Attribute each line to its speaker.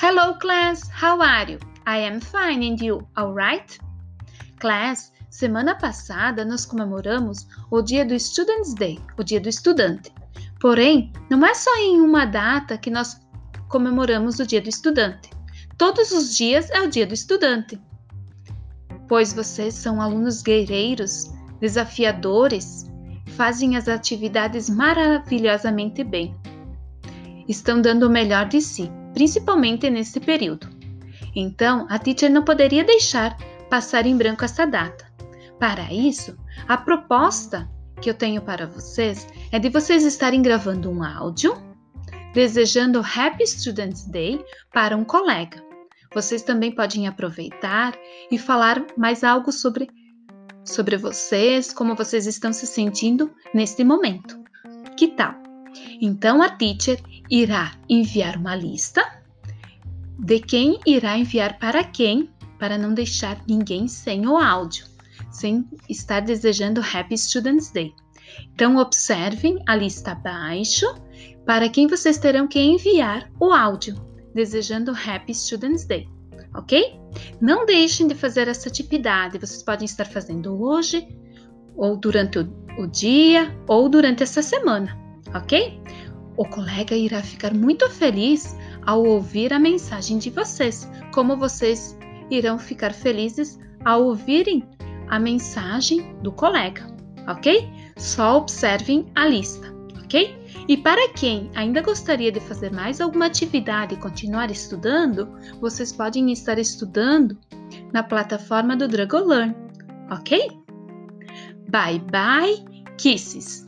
Speaker 1: Hello, class. How are you? I am fine, and you? All right? Class, semana passada nós comemoramos o dia do Students Day, o dia do estudante. Porém, não é só em uma data que nós comemoramos o dia do estudante. Todos os dias é o dia do estudante. Pois vocês são alunos guerreiros, desafiadores, fazem as atividades maravilhosamente bem. Estão dando o melhor de si, principalmente nesse período. Então, a teacher não poderia deixar passar em branco essa data. Para isso, a proposta que eu tenho para vocês é de vocês estarem gravando um áudio desejando Happy Students Day para um colega. Vocês também podem aproveitar e falar mais algo sobre sobre vocês, como vocês estão se sentindo neste momento. Que tal? Então a teacher irá enviar uma lista de quem irá enviar para quem, para não deixar ninguém sem o áudio, sem estar desejando Happy Students Day. Então observem a lista abaixo para quem vocês terão que enviar o áudio, desejando Happy Students Day ok? Não deixem de fazer essa atividade. Vocês podem estar fazendo hoje, ou durante o, o dia, ou durante essa semana, ok? O colega irá ficar muito feliz ao ouvir a mensagem de vocês, como vocês irão ficar felizes ao ouvirem a mensagem do colega, ok? Só observem a lista, ok? E para quem ainda gostaria de fazer mais alguma atividade e continuar estudando, vocês podem estar estudando na plataforma do Dragolearn, ok? Bye bye, kisses!